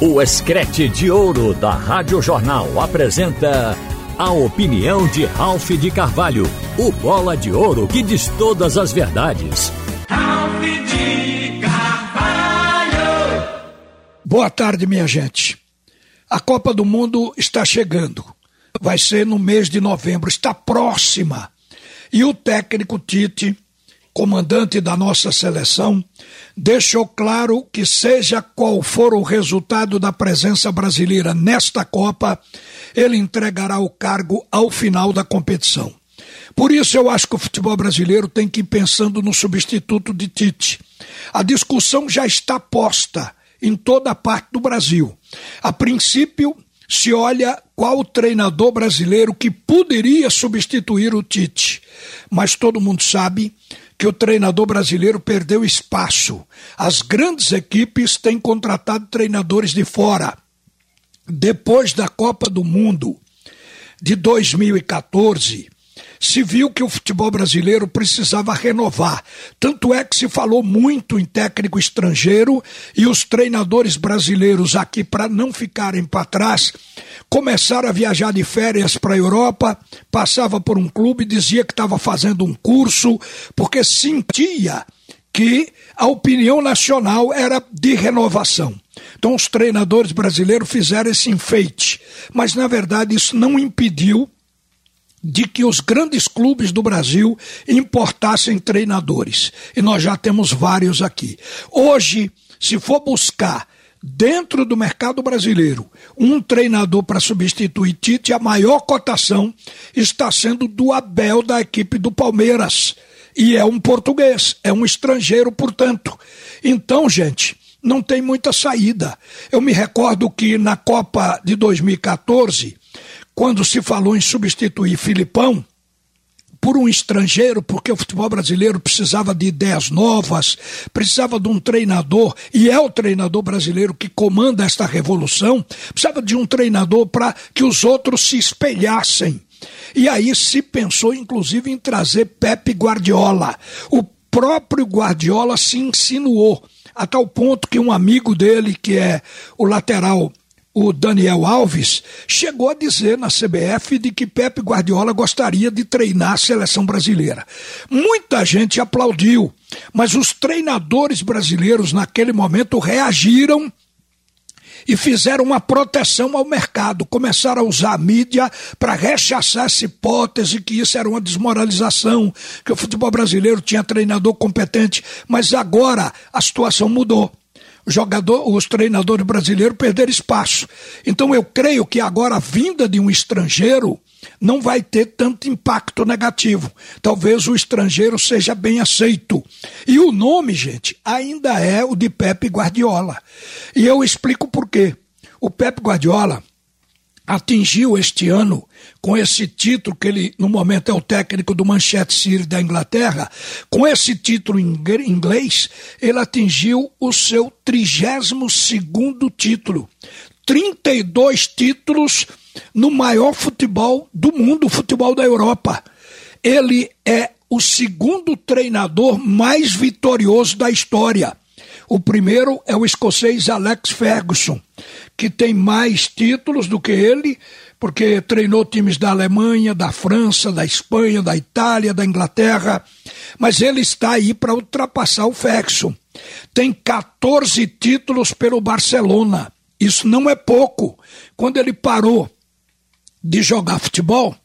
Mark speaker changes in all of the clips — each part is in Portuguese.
Speaker 1: O Escrete de Ouro da Rádio Jornal apresenta a opinião de Ralph de Carvalho, o bola de ouro que diz todas as verdades.
Speaker 2: Ralph de Carvalho!
Speaker 3: Boa tarde, minha gente. A Copa do Mundo está chegando. Vai ser no mês de novembro, está próxima. E o técnico Tite comandante da nossa seleção, deixou claro que, seja qual for o resultado da presença brasileira nesta Copa, ele entregará o cargo ao final da competição. Por isso, eu acho que o futebol brasileiro tem que ir pensando no substituto de Tite. A discussão já está posta em toda a parte do Brasil. A princípio, se olha qual treinador brasileiro que poderia substituir o Tite. Mas todo mundo sabe que o treinador brasileiro perdeu espaço. As grandes equipes têm contratado treinadores de fora. Depois da Copa do Mundo de 2014, se viu que o futebol brasileiro precisava renovar. Tanto é que se falou muito em técnico estrangeiro e os treinadores brasileiros aqui, para não ficarem para trás, começaram a viajar de férias para a Europa, passava por um clube, dizia que estava fazendo um curso, porque sentia que a opinião nacional era de renovação. Então os treinadores brasileiros fizeram esse enfeite, mas na verdade isso não impediu de que os grandes clubes do Brasil importassem treinadores. E nós já temos vários aqui. Hoje, se for buscar dentro do mercado brasileiro um treinador para substituir Tite, a maior cotação está sendo do Abel da equipe do Palmeiras. E é um português, é um estrangeiro, portanto. Então, gente, não tem muita saída. Eu me recordo que na Copa de 2014 quando se falou em substituir Filipão por um estrangeiro, porque o futebol brasileiro precisava de ideias novas, precisava de um treinador, e é o treinador brasileiro que comanda esta revolução, precisava de um treinador para que os outros se espelhassem. E aí se pensou, inclusive, em trazer Pepe Guardiola. O próprio Guardiola se insinuou, a tal ponto que um amigo dele, que é o lateral o Daniel Alves, chegou a dizer na CBF de que Pepe Guardiola gostaria de treinar a seleção brasileira. Muita gente aplaudiu, mas os treinadores brasileiros naquele momento reagiram e fizeram uma proteção ao mercado, começaram a usar a mídia para rechaçar essa hipótese que isso era uma desmoralização, que o futebol brasileiro tinha treinador competente, mas agora a situação mudou jogador, os treinadores brasileiros perderam espaço. Então eu creio que agora a vinda de um estrangeiro não vai ter tanto impacto negativo. Talvez o estrangeiro seja bem aceito. E o nome, gente, ainda é o de Pepe Guardiola. E eu explico por quê. O Pepe Guardiola atingiu este ano com esse título que ele no momento é o técnico do Manchester City da Inglaterra, com esse título em inglês, ele atingiu o seu 32 segundo título. 32 títulos no maior futebol do mundo, o futebol da Europa. Ele é o segundo treinador mais vitorioso da história. O primeiro é o escocês Alex Ferguson, que tem mais títulos do que ele, porque treinou times da Alemanha, da França, da Espanha, da Itália, da Inglaterra, mas ele está aí para ultrapassar o Ferguson. Tem 14 títulos pelo Barcelona. Isso não é pouco. Quando ele parou de jogar futebol,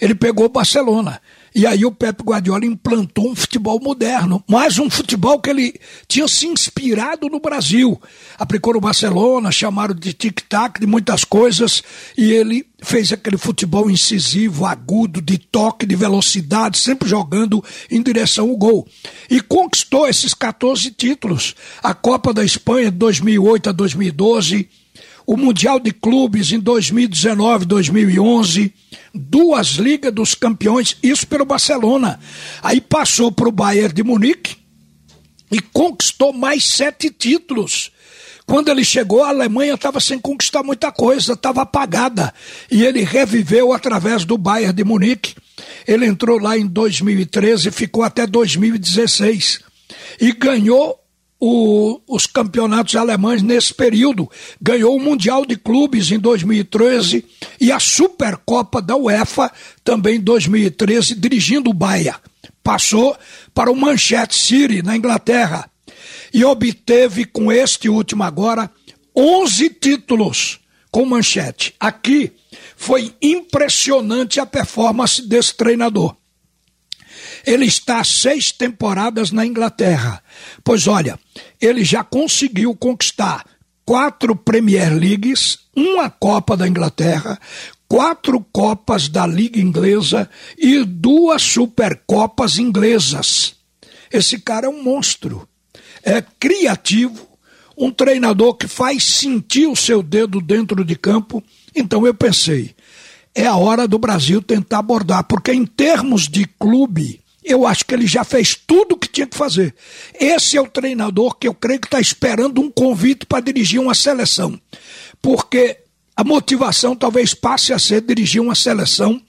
Speaker 3: ele pegou o Barcelona. E aí o Pepe Guardiola implantou um futebol moderno, mais um futebol que ele tinha se inspirado no Brasil. Aplicou no Barcelona, chamaram de tic-tac, de muitas coisas, e ele fez aquele futebol incisivo, agudo, de toque, de velocidade, sempre jogando em direção ao gol. E conquistou esses 14 títulos. A Copa da Espanha de 2008 a 2012, o Mundial de Clubes em 2019, 2011, duas Ligas dos Campeões, isso pelo Barcelona. Aí passou para o Bayern de Munique e conquistou mais sete títulos. Quando ele chegou, a Alemanha estava sem conquistar muita coisa, estava apagada. E ele reviveu através do Bayern de Munique. Ele entrou lá em 2013 e ficou até 2016. E ganhou o, os campeonatos alemães nesse período. Ganhou o Mundial de Clubes em 2013 e a Supercopa da UEFA também em 2013, dirigindo o Bahia. Passou para o Manchester City, na Inglaterra, e obteve com este último agora 11 títulos com manchete. Aqui foi impressionante a performance desse treinador. Ele está seis temporadas na Inglaterra. Pois olha, ele já conseguiu conquistar quatro Premier Leagues, uma Copa da Inglaterra, quatro Copas da Liga Inglesa e duas Supercopas inglesas. Esse cara é um monstro. É criativo, um treinador que faz sentir o seu dedo dentro de campo. Então eu pensei, é a hora do Brasil tentar abordar, porque em termos de clube, eu acho que ele já fez tudo o que tinha que fazer. Esse é o treinador que eu creio que está esperando um convite para dirigir uma seleção. Porque a motivação talvez passe a ser dirigir uma seleção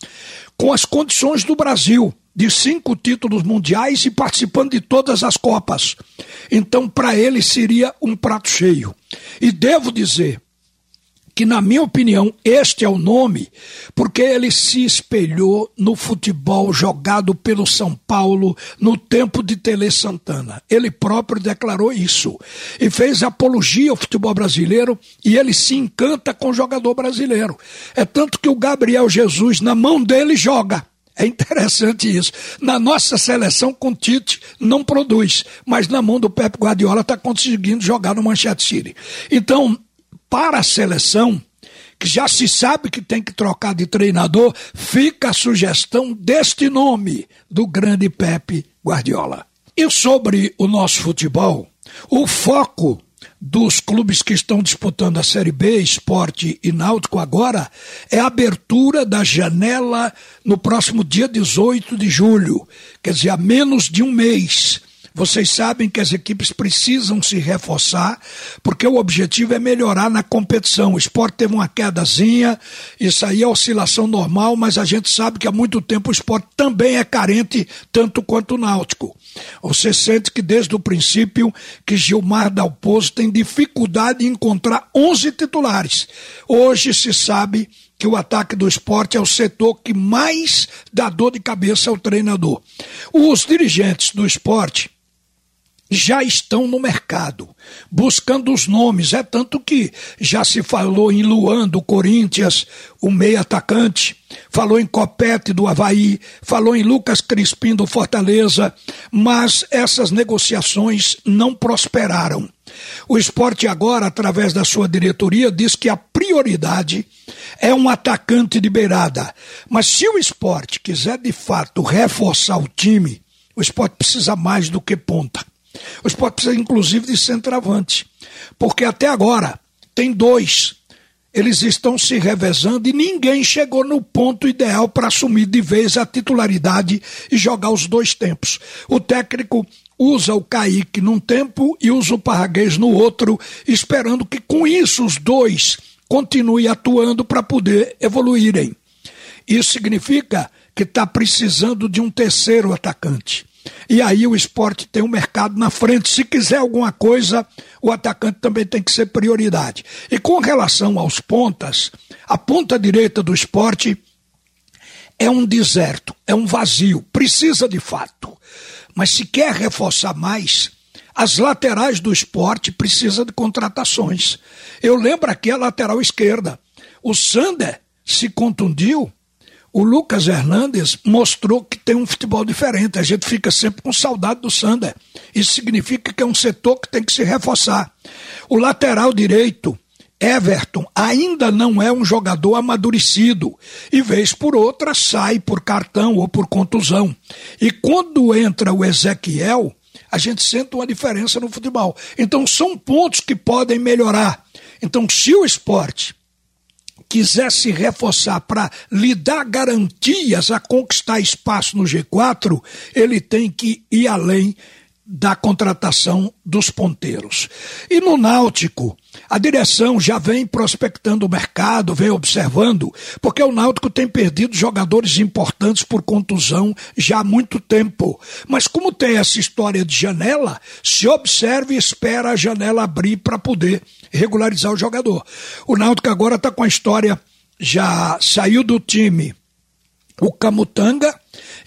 Speaker 3: com as condições do Brasil, de cinco títulos mundiais e participando de todas as Copas. Então, para ele seria um prato cheio. E devo dizer, que, na minha opinião, este é o nome, porque ele se espelhou no futebol jogado pelo São Paulo no tempo de Tele Santana. Ele próprio declarou isso e fez apologia ao futebol brasileiro e ele se encanta com o jogador brasileiro. É tanto que o Gabriel Jesus, na mão dele, joga. É interessante isso. Na nossa seleção, com Tite, não produz, mas na mão do Pep Guardiola está conseguindo jogar no Manchester City. Então, para a seleção, que já se sabe que tem que trocar de treinador, fica a sugestão deste nome, do grande Pepe Guardiola. E sobre o nosso futebol, o foco dos clubes que estão disputando a Série B, Esporte e Náutico agora, é a abertura da janela no próximo dia 18 de julho, quer dizer, há menos de um mês. Vocês sabem que as equipes precisam se reforçar, porque o objetivo é melhorar na competição. O esporte teve uma quedazinha, isso aí é oscilação normal, mas a gente sabe que há muito tempo o esporte também é carente, tanto quanto o náutico. Você sente que desde o princípio que Gilmar Dalpozo tem dificuldade em encontrar 11 titulares. Hoje se sabe que o ataque do esporte é o setor que mais dá dor de cabeça ao treinador. Os dirigentes do esporte já estão no mercado, buscando os nomes. É tanto que já se falou em Luan do Corinthians, o meio atacante, falou em Copete do Havaí, falou em Lucas Crispim do Fortaleza, mas essas negociações não prosperaram. O esporte agora, através da sua diretoria, diz que a prioridade é um atacante de beirada. Mas se o esporte quiser de fato reforçar o time, o esporte precisa mais do que ponta. O esporte precisa, inclusive, de centroavante. Porque até agora tem dois. Eles estão se revezando e ninguém chegou no ponto ideal para assumir de vez a titularidade e jogar os dois tempos. O técnico usa o Kaique num tempo e usa o Parraguês no outro, esperando que com isso os dois continuem atuando para poder evoluírem. Isso significa que está precisando de um terceiro atacante. E aí o esporte tem um mercado na frente. Se quiser alguma coisa, o atacante também tem que ser prioridade. E com relação aos pontas, a ponta direita do esporte é um deserto, é um vazio, precisa de fato. Mas se quer reforçar mais, as laterais do esporte precisam de contratações. Eu lembro aqui a lateral esquerda. O Sander se contundiu o Lucas Hernandes mostrou que tem um futebol diferente. A gente fica sempre com saudade do Sander. Isso significa que é um setor que tem que se reforçar. O lateral direito, Everton, ainda não é um jogador amadurecido e, vez por outra, sai por cartão ou por contusão. E quando entra o Ezequiel, a gente sente uma diferença no futebol. Então, são pontos que podem melhorar. Então, se o esporte quiser se reforçar para lhe dar garantias a conquistar espaço no G4, ele tem que ir além da contratação dos ponteiros. E no Náutico, a direção já vem prospectando o mercado, vem observando, porque o Náutico tem perdido jogadores importantes por contusão já há muito tempo. Mas como tem essa história de janela, se observe e espera a janela abrir para poder regularizar o jogador. O Náutico agora está com a história, já saiu do time o Camutanga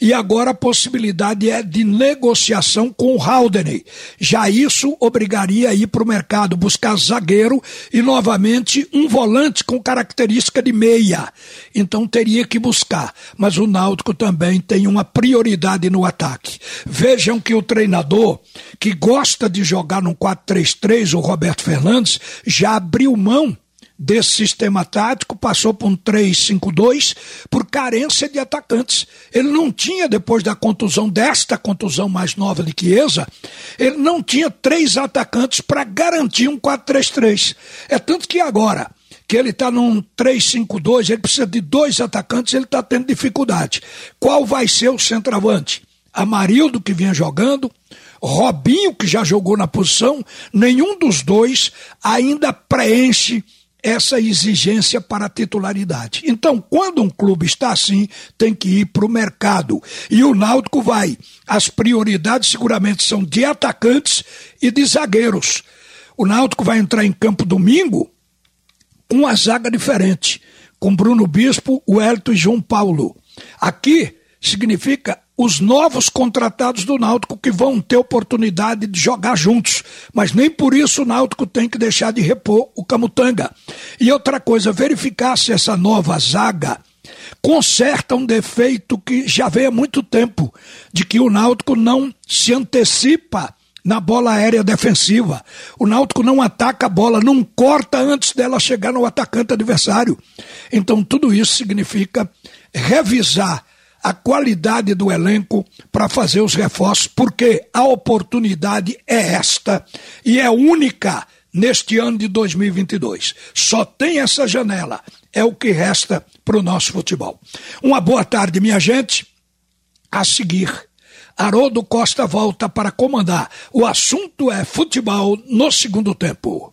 Speaker 3: e agora a possibilidade é de negociação com o Haldane. Já isso obrigaria a ir para o mercado buscar zagueiro e novamente um volante com característica de meia. Então teria que buscar. Mas o Náutico também tem uma prioridade no ataque. Vejam que o treinador, que gosta de jogar no 4-3-3, o Roberto Fernandes, já abriu mão desse sistema tático, passou para um 3-5-2 por carência de atacantes. Ele não tinha, depois da contusão, desta contusão mais nova de Chiesa, ele não tinha três atacantes para garantir um 4-3-3. É tanto que agora que ele está num 3-5-2, ele precisa de dois atacantes, ele está tendo dificuldade. Qual vai ser o centroavante? Amarildo, que vinha jogando, Robinho, que já jogou na posição, nenhum dos dois ainda preenche essa exigência para a titularidade. Então, quando um clube está assim, tem que ir para o mercado. E o Náutico vai. As prioridades seguramente são de atacantes e de zagueiros. O Náutico vai entrar em campo domingo com uma zaga diferente, com Bruno Bispo, o Elton e João Paulo. Aqui significa os novos contratados do Náutico que vão ter oportunidade de jogar juntos. Mas nem por isso o Náutico tem que deixar de repor o Camutanga. E outra coisa, verificar se essa nova zaga conserta um defeito que já vem há muito tempo, de que o Náutico não se antecipa na bola aérea defensiva. O Náutico não ataca a bola, não corta antes dela chegar no atacante adversário. Então tudo isso significa revisar a qualidade do elenco para fazer os reforços, porque a oportunidade é esta e é única neste ano de 2022. Só tem essa janela, é o que resta para o nosso futebol. Uma boa tarde, minha gente. A seguir, Haroldo Costa volta para comandar. O assunto é futebol no segundo tempo.